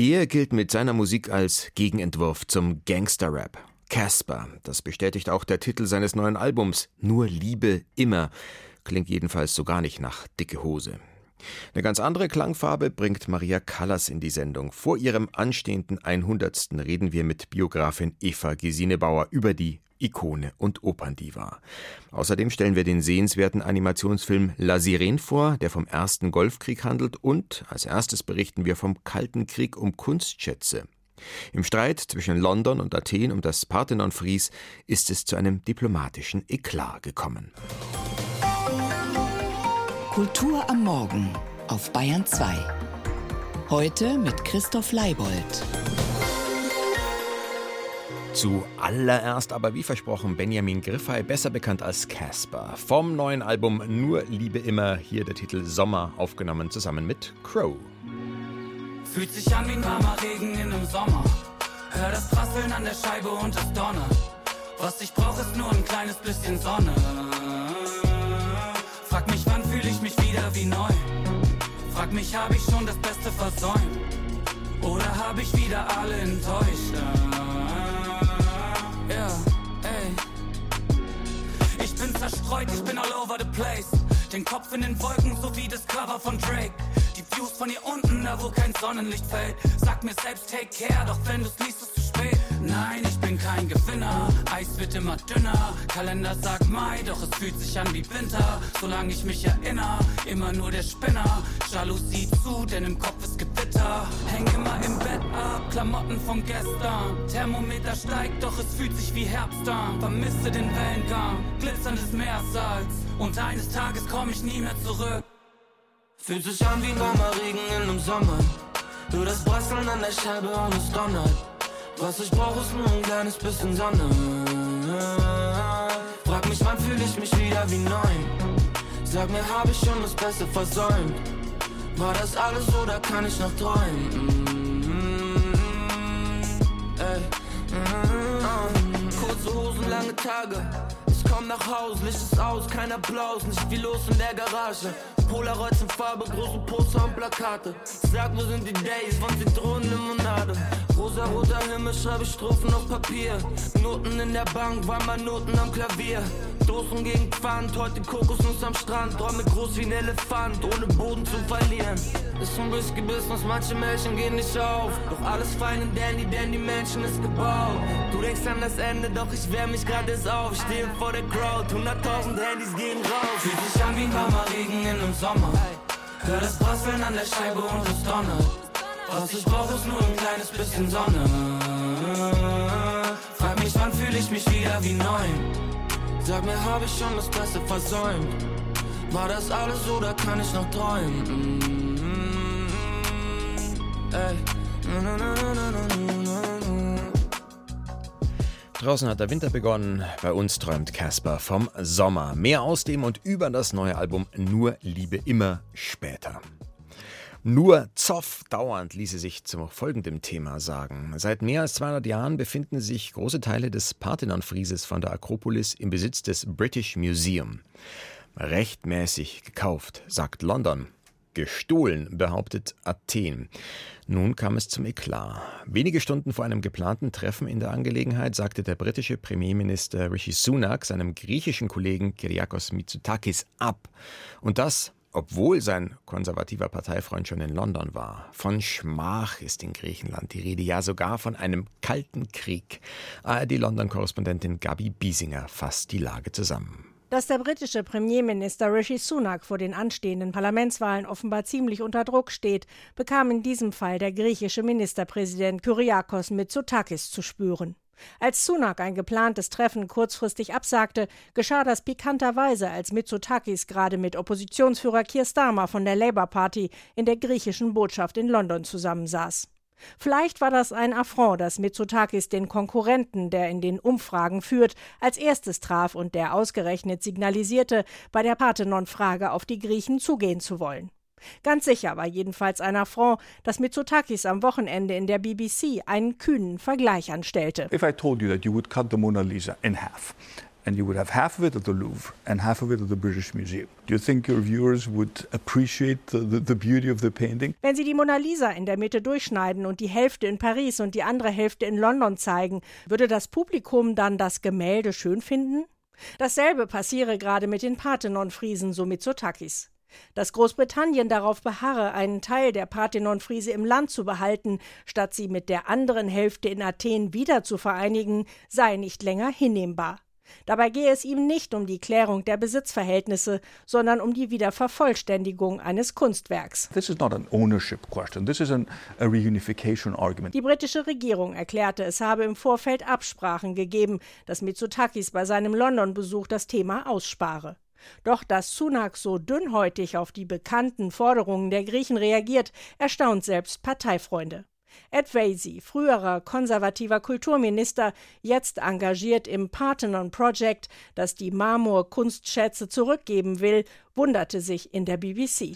Er gilt mit seiner Musik als Gegenentwurf zum Gangster-Rap. Casper, das bestätigt auch der Titel seines neuen Albums, Nur Liebe immer, klingt jedenfalls so gar nicht nach dicke Hose. Eine ganz andere Klangfarbe bringt Maria Callas in die Sendung. Vor ihrem anstehenden 100. reden wir mit Biografin Eva Gesine Bauer über die Ikone und Operndiva. Außerdem stellen wir den sehenswerten Animationsfilm La Sirene vor, der vom ersten Golfkrieg handelt und als erstes berichten wir vom Kalten Krieg um Kunstschätze. Im Streit zwischen London und Athen um das Parthenon-Fries ist es zu einem diplomatischen Eklat gekommen. Kultur am Morgen auf Bayern 2. Heute mit Christoph Leibold. Zuallererst aber wie versprochen Benjamin Griffey, besser bekannt als Casper. Vom neuen Album Nur Liebe immer, hier der Titel Sommer, aufgenommen zusammen mit Crow. Fühlt sich an wie ein warmer Regen in einem Sommer. Hör das Prasseln an der Scheibe und das Donner. Was ich brauch ist nur ein kleines bisschen Sonne. Frag mich, wieder wie neu? Frag mich, hab ich schon das Beste versäumt? Oder hab ich wieder alle enttäuscht? Ja, ey. Ich bin zerstreut, ich bin all over the place. Den Kopf in den Wolken, so wie das Cover von Drake. Die Views von hier unten, da wo kein Sonnenlicht fällt. Sag mir selbst, take care, doch wenn du's liest, ist zu spät. Nein, ich bin kein Gewinner. Eis wird immer dünner. Kalender sagt Mai, doch es fühlt sich an wie Winter. Solange ich mich erinnere, immer nur der Spinner. Jalousie zu, denn im Kopf ist Gewitter. Häng immer im Bett ab, Klamotten von gestern. Thermometer steigt, doch es fühlt sich wie Herbst an. Vermisse den Wellengang, glitzerndes Meersalz. Und eines Tages komm ich nie mehr zurück. Fühlt sich an wie ein warmer Regen in einem Sommer. Nur das Brasseln an der Scheibe und es donnert. Was ich brauch ist nur ein kleines bisschen Sonne. Frag mich, wann fühle ich mich wieder wie neun? Sag mir, hab ich schon das Beste versäumt? War das alles oder kann ich noch träumen? Ey. Kurze Hosen, lange Tage. Komm nach Haus, Licht ist aus, kein Applaus, nicht viel los in der Garage. Polaroids in Farbe, große Poster und Plakate. Sag, wo sind die Days von Zitronenlimonade? Rosa-roter Himmel, schreibe Strophen auf Papier. Noten in der Bank, war mal Noten am Klavier. Dosen gegen Pfand, heute Kokosnuss am Strand. Träume groß wie ein Elefant, ohne Boden zu verlieren. Ist ein Whisky-Business, manche Mädchen gehen nicht auf. Doch alles fein in Dandy, denn die Menschen ist gebaut. Du denkst an das Ende, doch ich wär mich gerade auf. Stehe vor der Crowd, 100.000 Handys gehen raus. Fühlt sich an wie ein warmer Regen in einem Sommer. Hör das Prasseln an der Scheibe und es donnert. Was ich brauch ist nur ein kleines bisschen Sonne. Frag mich, wann fühle ich mich wieder wie neu? Sag mir, hab ich schon das Beste versäumt? War das alles oder kann ich noch träumen? Draußen hat der Winter begonnen, bei uns träumt Casper vom Sommer. Mehr aus dem und über das neue Album Nur Liebe immer später. Nur Zoff dauernd ließe sich zu folgendem Thema sagen. Seit mehr als 200 Jahren befinden sich große Teile des Parthenon-Frieses von der Akropolis im Besitz des British Museum. Rechtmäßig gekauft, sagt London. Gestohlen, behauptet Athen. Nun kam es zum Eklat. Wenige Stunden vor einem geplanten Treffen in der Angelegenheit sagte der britische Premierminister Rishi Sunak seinem griechischen Kollegen Kyriakos Mitsotakis ab. Und das obwohl sein konservativer Parteifreund schon in London war. Von Schmach ist in Griechenland die Rede, ja sogar von einem kalten Krieg. ARD-London-Korrespondentin Gabi Biesinger fasst die Lage zusammen. Dass der britische Premierminister Rishi Sunak vor den anstehenden Parlamentswahlen offenbar ziemlich unter Druck steht, bekam in diesem Fall der griechische Ministerpräsident Kyriakos Mitsotakis zu spüren. Als Sunak ein geplantes Treffen kurzfristig absagte, geschah das pikanterweise, als Mitsotakis gerade mit Oppositionsführer Keir Starmer von der Labour Party in der griechischen Botschaft in London zusammensaß. Vielleicht war das ein Affront, dass Mitsotakis den Konkurrenten, der in den Umfragen führt, als erstes traf und der ausgerechnet signalisierte, bei der Parthenon-Frage auf die Griechen zugehen zu wollen. Ganz sicher war jedenfalls ein Affront, dass Mitsotakis am Wochenende in der BBC einen kühnen Vergleich anstellte. If I told you that you would cut the Mona Lisa in half and you would have half of it at the Louvre and half of it at the British Museum. Do you think your viewers would appreciate the, the, the beauty of the painting? Wenn Sie die Mona Lisa in der Mitte durchschneiden und die Hälfte in Paris und die andere Hälfte in London zeigen, würde das Publikum dann das Gemälde schön finden? Dasselbe passiere gerade mit den Parthenon-Friesen, so Mitsotakis. Dass Großbritannien darauf beharre, einen Teil der Parthenon-Friese im Land zu behalten, statt sie mit der anderen Hälfte in Athen wieder zu vereinigen, sei nicht länger hinnehmbar. Dabei gehe es ihm nicht um die Klärung der Besitzverhältnisse, sondern um die Wiedervervollständigung eines Kunstwerks. This is not an ownership question. This is an, a reunification argument. Die britische Regierung erklärte, es habe im Vorfeld Absprachen gegeben, dass Mitsotakis bei seinem London-Besuch das Thema ausspare. Doch dass Sunak so dünnhäutig auf die bekannten Forderungen der Griechen reagiert, erstaunt selbst Parteifreunde. Ed Vasey, früherer konservativer Kulturminister, jetzt engagiert im Parthenon Project, das die Marmorkunstschätze zurückgeben will, wunderte sich in der BBC.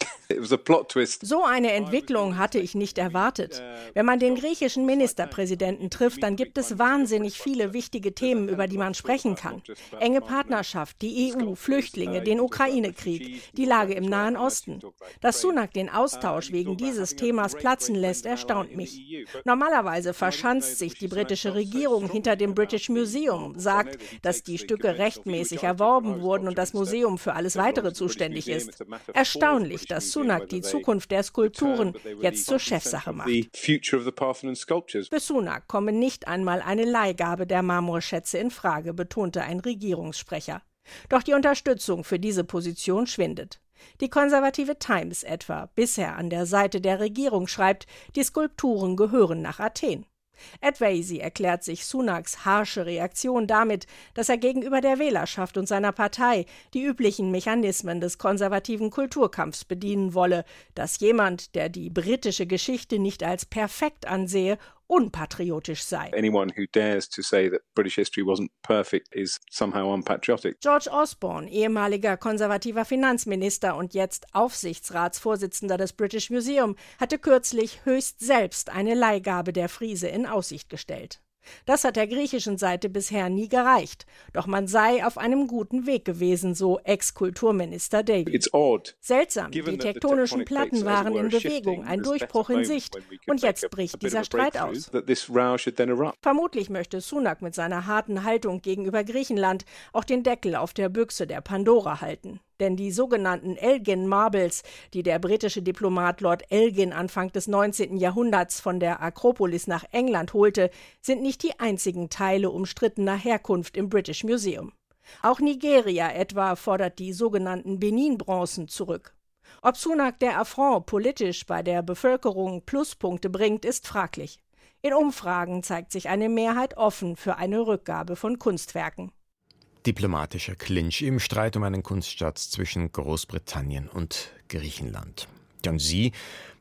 So eine Entwicklung hatte ich nicht erwartet. Wenn man den griechischen Ministerpräsidenten trifft, dann gibt es wahnsinnig viele wichtige Themen, über die man sprechen kann. Enge Partnerschaft, die EU, Flüchtlinge, den Ukraine-Krieg, die Lage im Nahen Osten. Dass Sunak den Austausch wegen dieses Themas platzen lässt, erstaunt mich. Normalerweise verschanzt sich die britische Regierung hinter dem British Museum, sagt, dass die Stücke rechtmäßig erworben wurden und das Museum für alles weitere zuständig notwendig ist. Erstaunlich, dass Sunak die Zukunft der Skulpturen jetzt zur Chefsache macht. Für Sunak komme nicht einmal eine Leihgabe der Marmorschätze in Frage, betonte ein Regierungssprecher. Doch die Unterstützung für diese Position schwindet. Die konservative Times etwa, bisher an der Seite der Regierung, schreibt, die Skulpturen gehören nach Athen. Vasey erklärt sich Sunaks harsche Reaktion damit, dass er gegenüber der Wählerschaft und seiner Partei die üblichen Mechanismen des konservativen Kulturkampfs bedienen wolle, dass jemand, der die britische Geschichte nicht als perfekt ansehe, unpatriotisch sei. Anyone who dares to say that British history wasn't perfect is somehow unpatriotic. George Osborne, ehemaliger konservativer Finanzminister und jetzt Aufsichtsratsvorsitzender des British Museum, hatte kürzlich höchst selbst eine Leihgabe der Friese in Aussicht gestellt. Das hat der griechischen Seite bisher nie gereicht, doch man sei auf einem guten Weg gewesen, so Ex-Kulturminister David. Seltsam, die tektonischen Platten waren in Bewegung, ein Durchbruch in Sicht, und jetzt bricht dieser Streit aus. Vermutlich möchte Sunak mit seiner harten Haltung gegenüber Griechenland auch den Deckel auf der Büchse der Pandora halten denn die sogenannten Elgin Marbles, die der britische Diplomat Lord Elgin Anfang des 19. Jahrhunderts von der Akropolis nach England holte, sind nicht die einzigen Teile umstrittener Herkunft im British Museum. Auch Nigeria etwa fordert die sogenannten Benin-Bronzen zurück. Ob Sunak der Affront politisch bei der Bevölkerung Pluspunkte bringt, ist fraglich. In Umfragen zeigt sich eine Mehrheit offen für eine Rückgabe von Kunstwerken diplomatischer Clinch im Streit um einen Kunstschatz zwischen Großbritannien und Griechenland. Und sie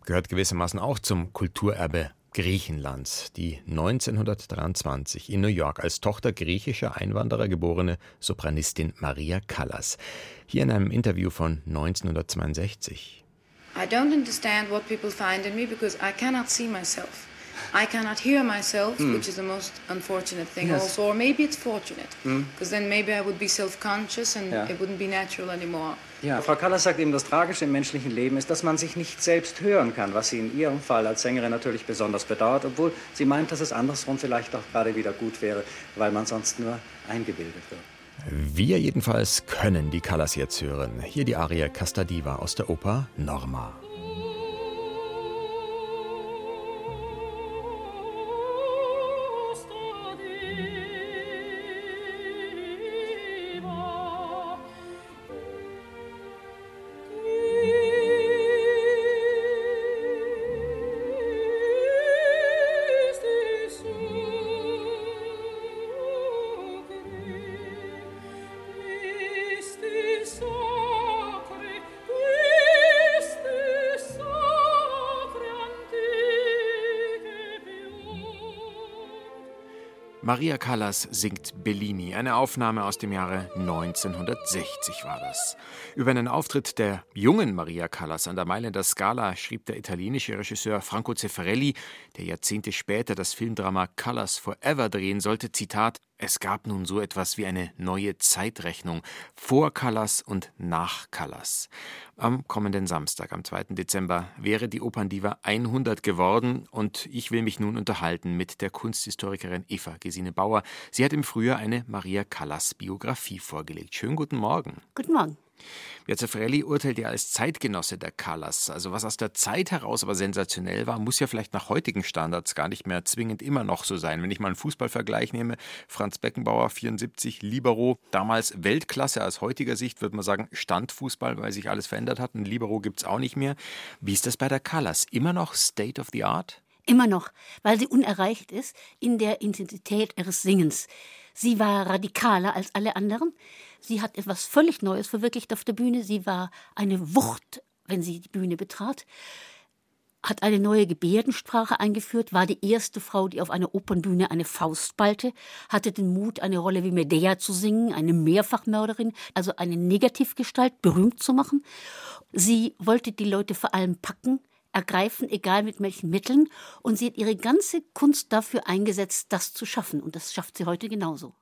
gehört gewissermaßen auch zum Kulturerbe Griechenlands, die 1923 in New York als Tochter griechischer Einwanderer geborene Sopranistin Maria Callas. Hier in einem Interview von 1962. I don't understand what people find in me because I cannot see myself. I cannot hear myself, mm. which is the most unfortunate thing yes. also, or maybe it's fortunate, because mm. then maybe I would be self-conscious and ja. it wouldn't be natural anymore. Ja, Frau Callas sagt eben, das Tragische im menschlichen Leben ist, dass man sich nicht selbst hören kann, was sie in ihrem Fall als Sängerin natürlich besonders bedauert, obwohl sie meint, dass es andersrum vielleicht auch gerade wieder gut wäre, weil man sonst nur eingebildet wird. Wir jedenfalls können die Callas jetzt hören. Hier die Arie Casta Diva aus der Oper Norma. Maria Callas singt Bellini, eine Aufnahme aus dem Jahre 1960 war das. Über einen Auftritt der jungen Maria Callas an der Mailänder Scala schrieb der italienische Regisseur Franco Zeffirelli, der Jahrzehnte später das Filmdrama Callas Forever drehen sollte, Zitat, Es gab nun so etwas wie eine neue Zeitrechnung vor Callas und nach Callas. Am kommenden Samstag, am 2. Dezember, wäre die Operndiva 100 geworden und ich will mich nun unterhalten mit der Kunsthistorikerin Eva Gesine Bauer. Sie hat im Frühjahr eine Maria Callas Biografie vorgelegt. Schönen guten Morgen. Guten Morgen. Piazza urteilt ja als Zeitgenosse der Callas. Also was aus der Zeit heraus aber sensationell war, muss ja vielleicht nach heutigen Standards gar nicht mehr zwingend immer noch so sein. Wenn ich mal einen Fußballvergleich nehme, Franz Beckenbauer 74, Libero, damals Weltklasse aus heutiger Sicht, würde man sagen Standfußball, weil sich alles verändert hat. Ein Libero gibt es auch nicht mehr. Wie ist das bei der Callas? Immer noch State of the Art? Immer noch, weil sie unerreicht ist in der Intensität ihres Singens. Sie war radikaler als alle anderen. Sie hat etwas völlig Neues verwirklicht auf der Bühne. Sie war eine Wucht, wenn sie die Bühne betrat. Hat eine neue Gebärdensprache eingeführt, war die erste Frau, die auf einer Opernbühne eine Faust ballte, hatte den Mut, eine Rolle wie Medea zu singen, eine Mehrfachmörderin, also eine Negativgestalt berühmt zu machen. Sie wollte die Leute vor allem packen, ergreifen, egal mit welchen Mitteln. Und sie hat ihre ganze Kunst dafür eingesetzt, das zu schaffen. Und das schafft sie heute genauso.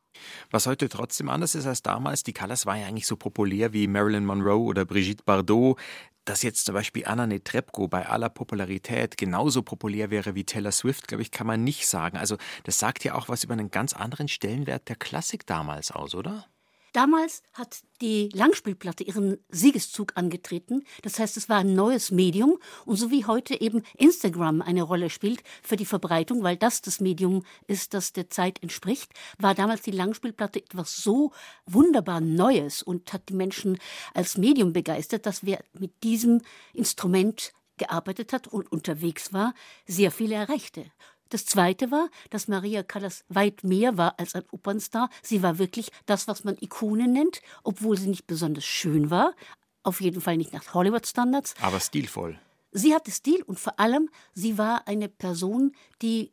Was heute trotzdem anders ist als damals, die Callas war ja eigentlich so populär wie Marilyn Monroe oder Brigitte Bardot. Dass jetzt zum Beispiel Anna Netrebko bei aller Popularität genauso populär wäre wie Taylor Swift, glaube ich, kann man nicht sagen. Also das sagt ja auch was über einen ganz anderen Stellenwert der Klassik damals aus, oder? Damals hat die Langspielplatte ihren Siegeszug angetreten. Das heißt, es war ein neues Medium. Und so wie heute eben Instagram eine Rolle spielt für die Verbreitung, weil das das Medium ist, das der Zeit entspricht, war damals die Langspielplatte etwas so wunderbar Neues und hat die Menschen als Medium begeistert, dass wer mit diesem Instrument gearbeitet hat und unterwegs war, sehr viele erreichte. Das Zweite war, dass Maria Callas weit mehr war als ein Opernstar. Sie war wirklich das, was man Ikone nennt, obwohl sie nicht besonders schön war. Auf jeden Fall nicht nach Hollywood-Standards. Aber stilvoll. Sie hatte Stil und vor allem, sie war eine Person, die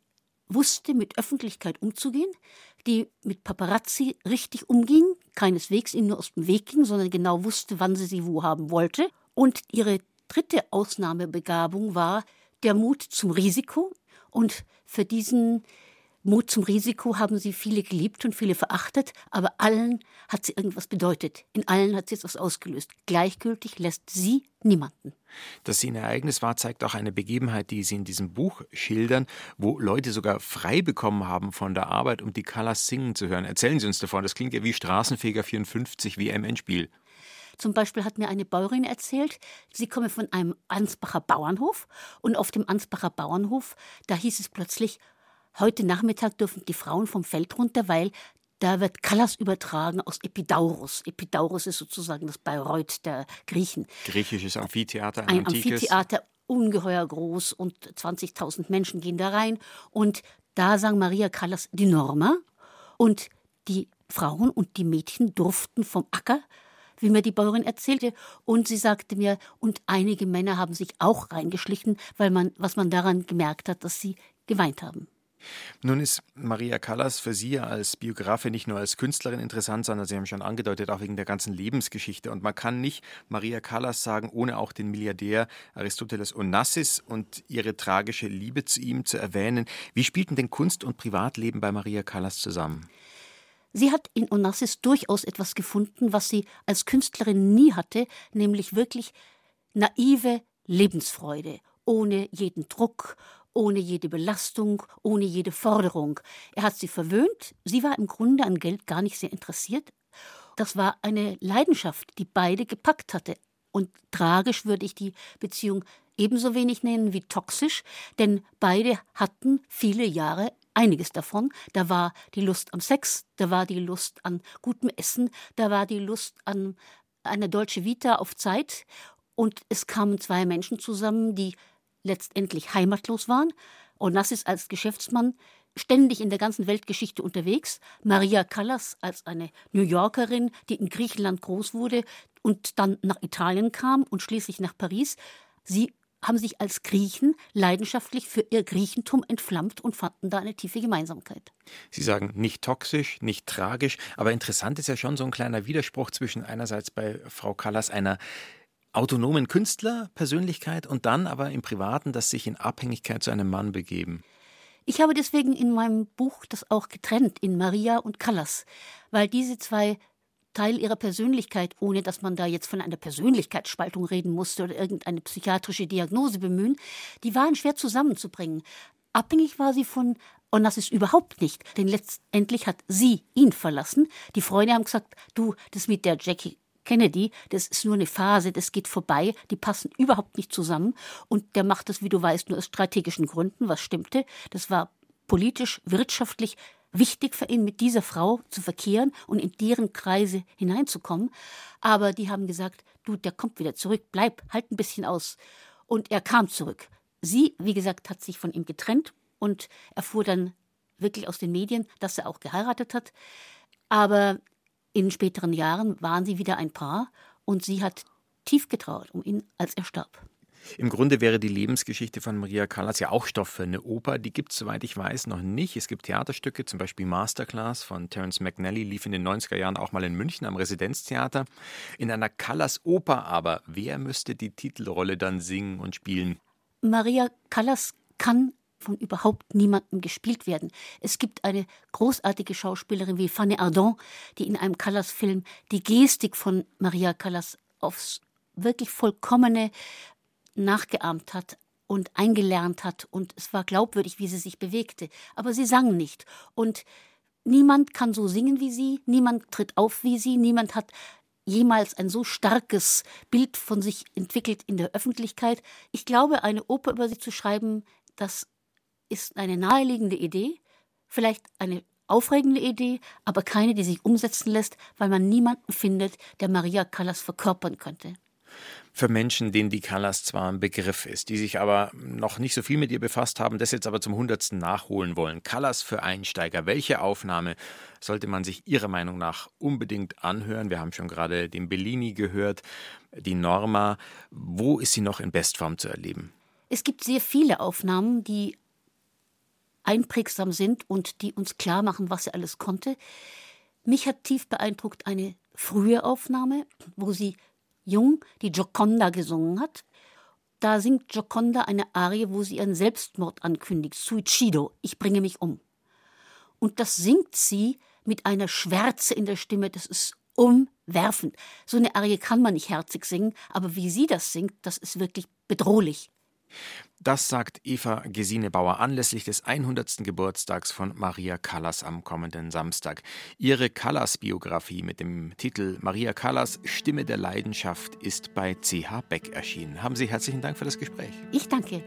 wusste, mit Öffentlichkeit umzugehen, die mit Paparazzi richtig umging, keineswegs ihnen nur aus dem Weg ging, sondern genau wusste, wann sie sie wo haben wollte. Und ihre dritte Ausnahmebegabung war der Mut zum Risiko und für diesen Mut zum Risiko haben sie viele geliebt und viele verachtet, aber allen hat sie irgendwas bedeutet. In allen hat sie etwas ausgelöst. Gleichgültig lässt sie niemanden. Dass sie ein Ereignis war, zeigt auch eine Begebenheit, die Sie in diesem Buch schildern, wo Leute sogar frei bekommen haben von der Arbeit, um die Callas singen zu hören. Erzählen Sie uns davon. Das klingt ja wie Straßenfeger 54 WM-Endspiel. Zum Beispiel hat mir eine Bäuerin erzählt, sie komme von einem Ansbacher Bauernhof und auf dem Ansbacher Bauernhof, da hieß es plötzlich, heute Nachmittag dürfen die Frauen vom Feld runter, weil da wird Callas übertragen aus Epidaurus. Epidaurus ist sozusagen das Bayreuth der Griechen. Griechisches Amphitheater, ein, ein Amphitheater, ungeheuer groß und 20.000 Menschen gehen da rein. Und da sang Maria Callas die Norma und die Frauen und die Mädchen durften vom Acker wie mir die Bäuerin erzählte. Und sie sagte mir, und einige Männer haben sich auch reingeschlichen, weil man, was man daran gemerkt hat, dass sie geweint haben. Nun ist Maria Callas für Sie als Biografin nicht nur als Künstlerin interessant, sondern Sie haben schon angedeutet, auch wegen der ganzen Lebensgeschichte. Und man kann nicht Maria Callas sagen, ohne auch den Milliardär Aristoteles Onassis und ihre tragische Liebe zu ihm zu erwähnen. Wie spielten denn Kunst und Privatleben bei Maria Callas zusammen? Sie hat in Onassis durchaus etwas gefunden, was sie als Künstlerin nie hatte, nämlich wirklich naive Lebensfreude, ohne jeden Druck, ohne jede Belastung, ohne jede Forderung. Er hat sie verwöhnt, sie war im Grunde an Geld gar nicht sehr interessiert. Das war eine Leidenschaft, die beide gepackt hatte. Und tragisch würde ich die Beziehung ebenso wenig nennen wie toxisch, denn beide hatten viele Jahre einiges davon. Da war die Lust am Sex, da war die Lust an gutem Essen, da war die Lust an eine deutsche Vita auf Zeit. Und es kamen zwei Menschen zusammen, die letztendlich heimatlos waren. Onassis als Geschäftsmann, ständig in der ganzen Weltgeschichte unterwegs. Maria Callas als eine New Yorkerin, die in Griechenland groß wurde und dann nach Italien kam und schließlich nach Paris. Sie haben sich als Griechen leidenschaftlich für ihr Griechentum entflammt und fanden da eine tiefe Gemeinsamkeit. Sie sagen nicht toxisch, nicht tragisch, aber interessant ist ja schon so ein kleiner Widerspruch zwischen einerseits bei Frau Callas einer autonomen Künstlerpersönlichkeit und dann aber im Privaten das sich in Abhängigkeit zu einem Mann begeben. Ich habe deswegen in meinem Buch das auch getrennt in Maria und Callas, weil diese zwei Teil ihrer Persönlichkeit, ohne dass man da jetzt von einer Persönlichkeitsspaltung reden musste oder irgendeine psychiatrische Diagnose bemühen, die waren schwer zusammenzubringen. Abhängig war sie von Onassis überhaupt nicht, denn letztendlich hat sie ihn verlassen. Die Freunde haben gesagt, du, das mit der Jackie Kennedy, das ist nur eine Phase, das geht vorbei, die passen überhaupt nicht zusammen und der macht das, wie du weißt, nur aus strategischen Gründen, was stimmte. Das war politisch, wirtschaftlich wichtig für ihn, mit dieser Frau zu verkehren und in deren Kreise hineinzukommen. Aber die haben gesagt, du, der kommt wieder zurück, bleib, halt ein bisschen aus. Und er kam zurück. Sie, wie gesagt, hat sich von ihm getrennt und erfuhr dann wirklich aus den Medien, dass er auch geheiratet hat. Aber in späteren Jahren waren sie wieder ein Paar und sie hat tief getrauert um ihn, als er starb. Im Grunde wäre die Lebensgeschichte von Maria Callas ja auch Stoff für eine Oper. Die gibt es, soweit ich weiß, noch nicht. Es gibt Theaterstücke, zum Beispiel Masterclass von Terence McNally, lief in den 90er Jahren auch mal in München am Residenztheater. In einer Callas-Oper aber, wer müsste die Titelrolle dann singen und spielen? Maria Callas kann von überhaupt niemandem gespielt werden. Es gibt eine großartige Schauspielerin wie Fanny Ardant, die in einem Callas-Film die Gestik von Maria Callas aufs wirklich vollkommene nachgeahmt hat und eingelernt hat und es war glaubwürdig, wie sie sich bewegte. Aber sie sang nicht und niemand kann so singen wie sie, niemand tritt auf wie sie, niemand hat jemals ein so starkes Bild von sich entwickelt in der Öffentlichkeit. Ich glaube, eine Oper über sie zu schreiben, das ist eine naheliegende Idee, vielleicht eine aufregende Idee, aber keine, die sich umsetzen lässt, weil man niemanden findet, der Maria Callas verkörpern könnte. Für Menschen, denen die Callas zwar ein Begriff ist, die sich aber noch nicht so viel mit ihr befasst haben, das jetzt aber zum hundertsten nachholen wollen. Callas für Einsteiger. Welche Aufnahme sollte man sich Ihrer Meinung nach unbedingt anhören? Wir haben schon gerade den Bellini gehört, die Norma. Wo ist sie noch in Bestform zu erleben? Es gibt sehr viele Aufnahmen, die einprägsam sind und die uns klar machen, was sie alles konnte. Mich hat tief beeindruckt eine frühe Aufnahme, wo sie jung die Gioconda gesungen hat. Da singt Gioconda eine Arie, wo sie ihren Selbstmord ankündigt, Suicido, ich bringe mich um. Und das singt sie mit einer Schwärze in der Stimme, das ist umwerfend. So eine Arie kann man nicht herzig singen, aber wie sie das singt, das ist wirklich bedrohlich. Das sagt Eva Gesine Bauer anlässlich des 100. Geburtstags von Maria Callas am kommenden Samstag. Ihre Callas-Biografie mit dem Titel Maria Callas Stimme der Leidenschaft ist bei CH Beck erschienen. Haben Sie herzlichen Dank für das Gespräch. Ich danke.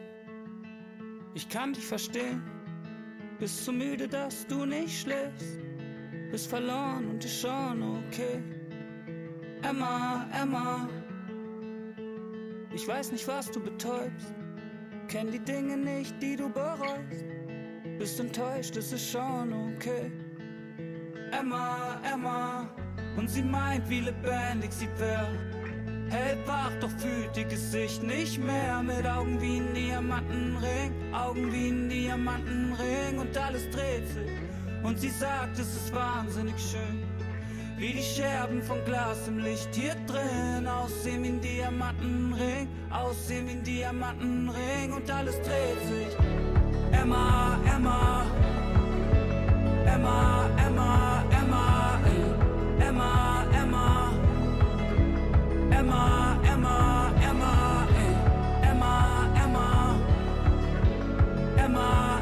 Ich kann dich verstehen. Bist zu müde, dass du nicht schläfst. Bist verloren und ist schon okay. Emma, Emma. Ich weiß nicht, was du betäubst kenn die Dinge nicht, die du bereust. Bist enttäuscht, es ist schon okay. Emma, Emma, und sie meint, wie lebendig sie wär. Hält wach, doch fühlt ihr Gesicht nicht mehr. Mit Augen wie ein Diamantenring, Augen wie ein Diamantenring und alles dreht sich. Und sie sagt, es ist wahnsinnig schön. Wie die Scherben von Glas im Licht hier drin. Aussehen wie ein Diamantenring Aussehen wie ein Diamantenring Und alles dreht sich. Emma, Emma. Emma, Emma, Emma. Emma, Emma. Emma, Emma, Emma. Emma, Emma. Emma, Emma,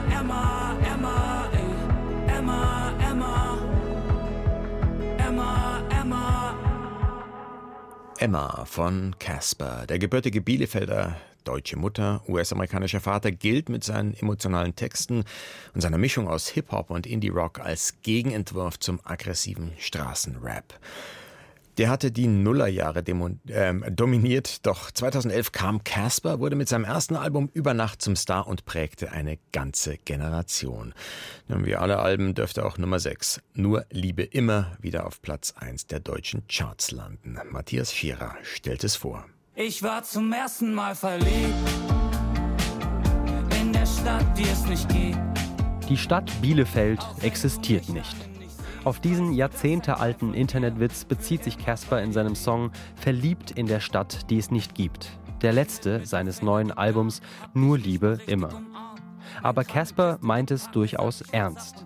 Emma von Casper, der gebürtige Bielefelder deutsche Mutter, US-amerikanischer Vater, gilt mit seinen emotionalen Texten und seiner Mischung aus Hip-Hop und Indie-Rock als Gegenentwurf zum aggressiven Straßenrap. Der hatte die Nullerjahre äh, dominiert, doch 2011 kam Casper, wurde mit seinem ersten Album über Nacht zum Star und prägte eine ganze Generation. Wie alle Alben dürfte auch Nummer 6, Nur Liebe immer, wieder auf Platz 1 der deutschen Charts landen. Matthias Schierer stellt es vor. Ich war zum ersten Mal verliebt in der Stadt, die es nicht gibt. Die Stadt Bielefeld existiert nicht. Auf diesen jahrzehntealten Internetwitz bezieht sich Casper in seinem Song Verliebt in der Stadt, die es nicht gibt. Der letzte seines neuen Albums Nur Liebe immer. Aber Casper meint es durchaus ernst.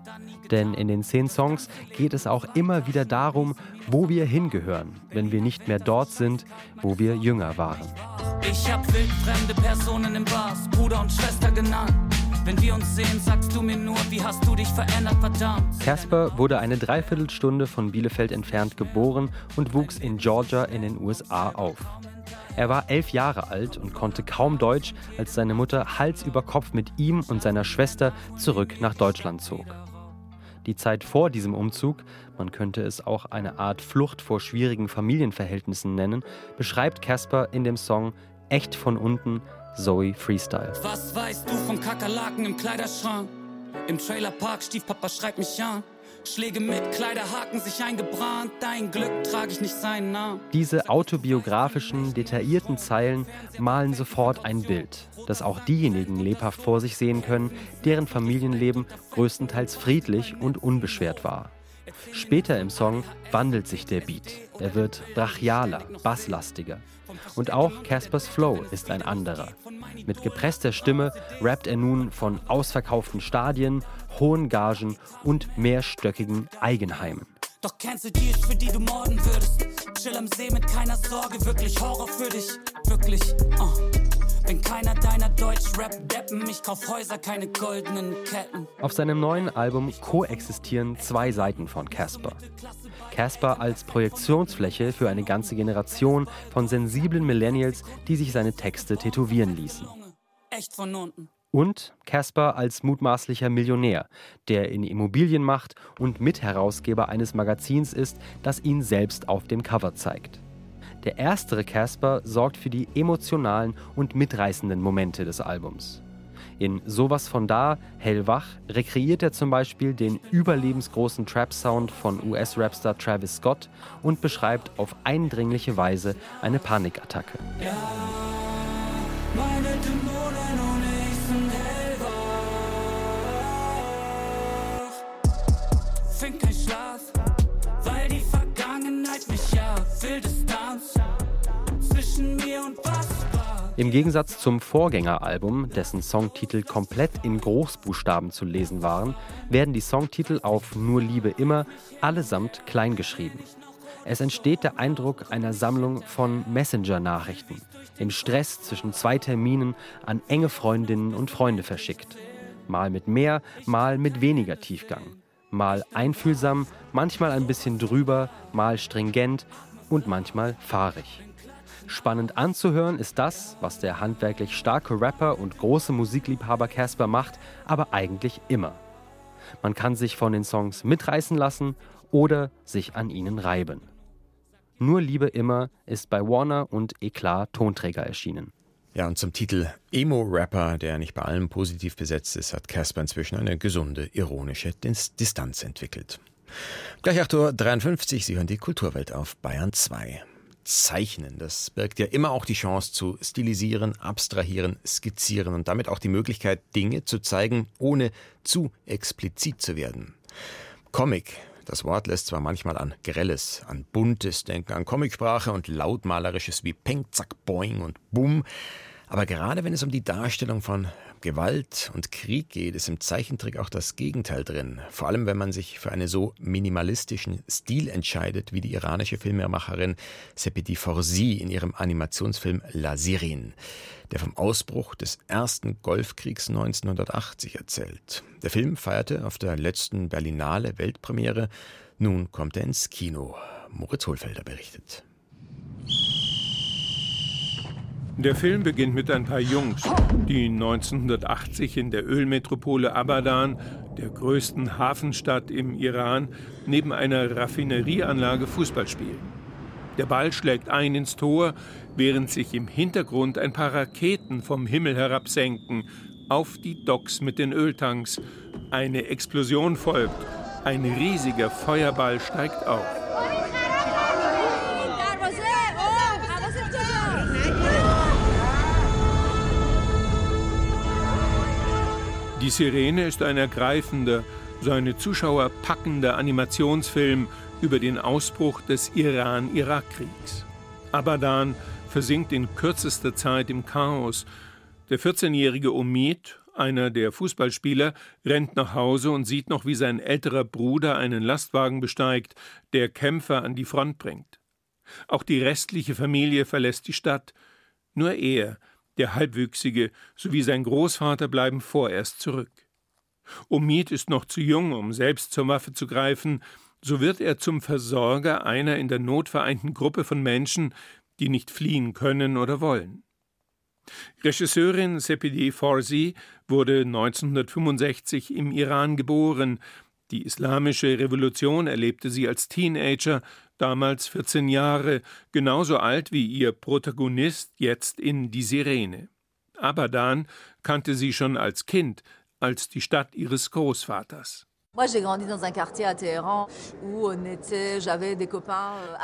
Denn in den zehn Songs geht es auch immer wieder darum, wo wir hingehören, wenn wir nicht mehr dort sind, wo wir jünger waren. Ich hab wildfremde Personen im Bars, Bruder und Schwester genannt. Wenn wir uns sehen, sagst du mir nur, wie hast du dich verändert, verdammt. Casper wurde eine Dreiviertelstunde von Bielefeld entfernt geboren und wuchs in Georgia in den USA auf. Er war elf Jahre alt und konnte kaum Deutsch, als seine Mutter Hals über Kopf mit ihm und seiner Schwester zurück nach Deutschland zog. Die Zeit vor diesem Umzug, man könnte es auch eine Art Flucht vor schwierigen Familienverhältnissen nennen, beschreibt Casper in dem Song Echt von unten Zoe Freestyle. Was weißt du von Kakerlaken im Kleiderschrank? Im Trailerpark, Stiefpapa schreibt mich an. Schläge mit Kleiderhaken sich eingebrannt, dein Glück trage ich nicht seinen Namen. Diese autobiografischen, detaillierten Zeilen malen sofort ein Bild, das auch diejenigen lebhaft vor sich sehen können, deren Familienleben größtenteils friedlich und unbeschwert war. Später im Song wandelt sich der Beat. Er wird brachialer, basslastiger. Und auch Caspers Flow ist ein anderer. Mit gepresster Stimme rappt er nun von ausverkauften Stadien, hohen Gagen und mehrstöckigen Eigenheimen. Doch kennst du die, für die du morden würdest? Chill am See mit keiner Sorge, wirklich Horror für dich, wirklich. Uh. Bin keiner deiner Deutsch-Rap-Deppen, ich kauf Häuser, keine goldenen Ketten. Auf seinem neuen Album koexistieren zwei Seiten von Casper. Casper als Projektionsfläche für eine ganze Generation von sensiblen Millennials, die sich seine Texte tätowieren ließen. Echt von unten. Und Casper als mutmaßlicher Millionär, der in Immobilien macht und Mitherausgeber eines Magazins ist, das ihn selbst auf dem Cover zeigt. Der erstere Casper sorgt für die emotionalen und mitreißenden Momente des Albums. In Sowas von da, Hellwach, rekreiert er zum Beispiel den überlebensgroßen Trap-Sound von US-Rapstar Travis Scott und beschreibt auf eindringliche Weise eine Panikattacke. Ja, meine Dämonen und ich sind hellwach. Find kein Schlaf, weil die Vergangenheit mich ja will Distanz zwischen mir und was. Im Gegensatz zum Vorgängeralbum, dessen Songtitel komplett in Großbuchstaben zu lesen waren, werden die Songtitel auf Nur Liebe immer allesamt kleingeschrieben. Es entsteht der Eindruck einer Sammlung von Messenger-Nachrichten, im Stress zwischen zwei Terminen an enge Freundinnen und Freunde verschickt. Mal mit mehr, mal mit weniger Tiefgang. Mal einfühlsam, manchmal ein bisschen drüber, mal stringent und manchmal fahrig. Spannend anzuhören ist das, was der handwerklich starke Rapper und große Musikliebhaber Casper macht, aber eigentlich immer. Man kann sich von den Songs mitreißen lassen oder sich an ihnen reiben. Nur Liebe immer ist bei Warner und Eklat Tonträger erschienen. Ja, und zum Titel Emo-Rapper, der nicht bei allem positiv besetzt ist, hat Casper inzwischen eine gesunde, ironische Distanz entwickelt. Gleich 8.53 Uhr, Sie hören die Kulturwelt auf Bayern 2. Zeichnen, das birgt ja immer auch die Chance zu stilisieren, abstrahieren, skizzieren und damit auch die Möglichkeit, Dinge zu zeigen, ohne zu explizit zu werden. Comic, das Wort lässt zwar manchmal an Grelles, an Buntes denken, an Comicsprache und Lautmalerisches wie Peng, Zack, Boing und Bum, aber gerade wenn es um die Darstellung von Gewalt und Krieg geht, ist im Zeichentrick auch das Gegenteil drin. Vor allem, wenn man sich für einen so minimalistischen Stil entscheidet, wie die iranische Filmemacherin Sepidi Forzi in ihrem Animationsfilm La Sirin, der vom Ausbruch des ersten Golfkriegs 1980 erzählt. Der Film feierte auf der letzten Berlinale Weltpremiere. Nun kommt er ins Kino. Moritz Hohlfelder berichtet. Der Film beginnt mit ein paar Jungs, die 1980 in der Ölmetropole Abadan, der größten Hafenstadt im Iran, neben einer Raffinerieanlage Fußball spielen. Der Ball schlägt ein ins Tor, während sich im Hintergrund ein paar Raketen vom Himmel herabsenken auf die Docks mit den Öltanks. Eine Explosion folgt. Ein riesiger Feuerball steigt auf. Die Sirene ist ein ergreifender, seine Zuschauer packender Animationsfilm über den Ausbruch des Iran-Irak-Kriegs. Abadan versinkt in kürzester Zeit im Chaos. Der 14-jährige Omid, einer der Fußballspieler, rennt nach Hause und sieht noch, wie sein älterer Bruder einen Lastwagen besteigt, der Kämpfer an die Front bringt. Auch die restliche Familie verlässt die Stadt. Nur er, der Halbwüchsige, sowie sein Großvater bleiben vorerst zurück. Omid ist noch zu jung, um selbst zur Waffe zu greifen, so wird er zum Versorger einer in der Not vereinten Gruppe von Menschen, die nicht fliehen können oder wollen. Regisseurin Sepideh Forsi wurde 1965 im Iran geboren. Die islamische Revolution erlebte sie als Teenager, damals 14 Jahre, genauso alt wie ihr Protagonist jetzt in Die Sirene. Abadan kannte sie schon als Kind, als die Stadt ihres Großvaters. Euh,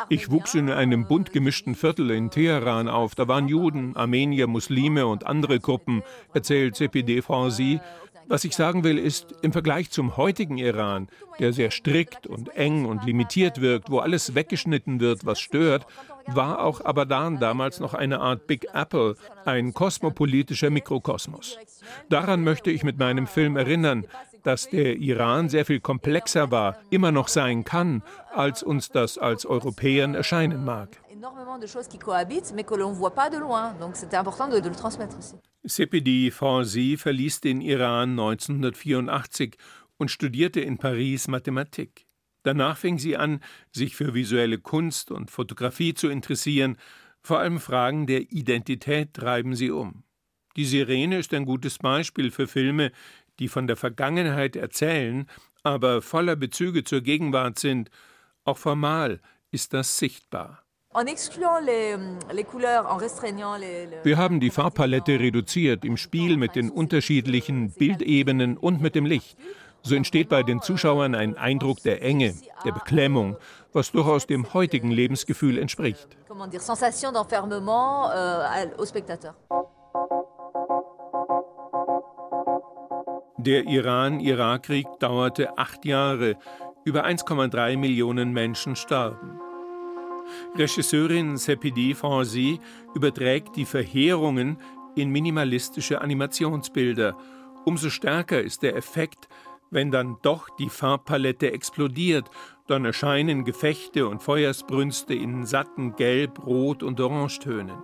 ich wuchs in einem bunt gemischten Viertel in Teheran auf. Da waren Juden, Armenier, Muslime und andere Gruppen, erzählt Sepideh Farsi. Was ich sagen will, ist, im Vergleich zum heutigen Iran, der sehr strikt und eng und limitiert wirkt, wo alles weggeschnitten wird, was stört, war auch Abadan damals noch eine Art Big Apple, ein kosmopolitischer Mikrokosmos. Daran möchte ich mit meinem Film erinnern, dass der Iran sehr viel komplexer war, immer noch sein kann, als uns das als Europäern erscheinen mag. Sepidi Fancy verließ den Iran 1984 und studierte in Paris Mathematik. Danach fing sie an, sich für visuelle Kunst und Fotografie zu interessieren. Vor allem Fragen der Identität treiben sie um. Die Sirene ist ein gutes Beispiel für Filme, die von der Vergangenheit erzählen, aber voller Bezüge zur Gegenwart sind. Auch formal ist das sichtbar. Wir haben die Farbpalette reduziert im Spiel mit den unterschiedlichen Bildebenen und mit dem Licht. So entsteht bei den Zuschauern ein Eindruck der Enge, der Beklemmung, was durchaus dem heutigen Lebensgefühl entspricht. Der Iran-Irak-Krieg dauerte acht Jahre. Über 1,3 Millionen Menschen starben. Regisseurin Sepideh Franzy überträgt die Verheerungen in minimalistische Animationsbilder. Umso stärker ist der Effekt, wenn dann doch die Farbpalette explodiert, dann erscheinen Gefechte und Feuersbrünste in satten Gelb, Rot und Orangetönen.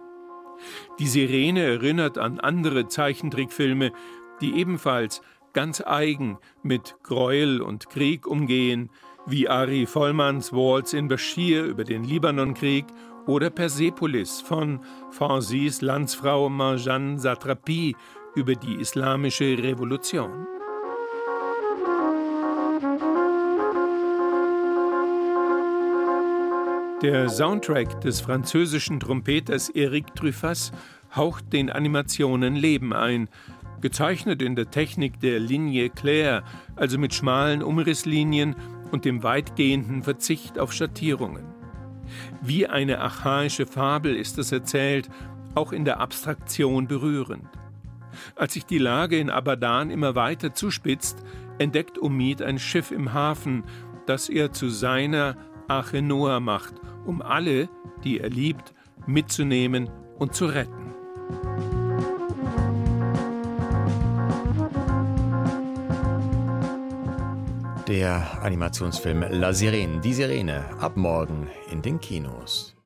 Die Sirene erinnert an andere Zeichentrickfilme, die ebenfalls ganz eigen mit Gräuel und Krieg umgehen, wie Ari Vollmanns Waltz in Bashir über den Libanonkrieg oder Persepolis von Francis Landsfrau Marjan Satrapi über die islamische Revolution. Der Soundtrack des französischen Trompeters Eric Truffas haucht den Animationen Leben ein, gezeichnet in der Technik der Linie Claire, also mit schmalen Umrisslinien und dem weitgehenden Verzicht auf Schattierungen. Wie eine archaische Fabel ist es erzählt, auch in der Abstraktion berührend. Als sich die Lage in Abadan immer weiter zuspitzt, entdeckt Omid ein Schiff im Hafen, das er zu seiner Arche Noah macht, um alle, die er liebt, mitzunehmen und zu retten. Der Animationsfilm La Sirene, die Sirene, ab morgen in den Kinos.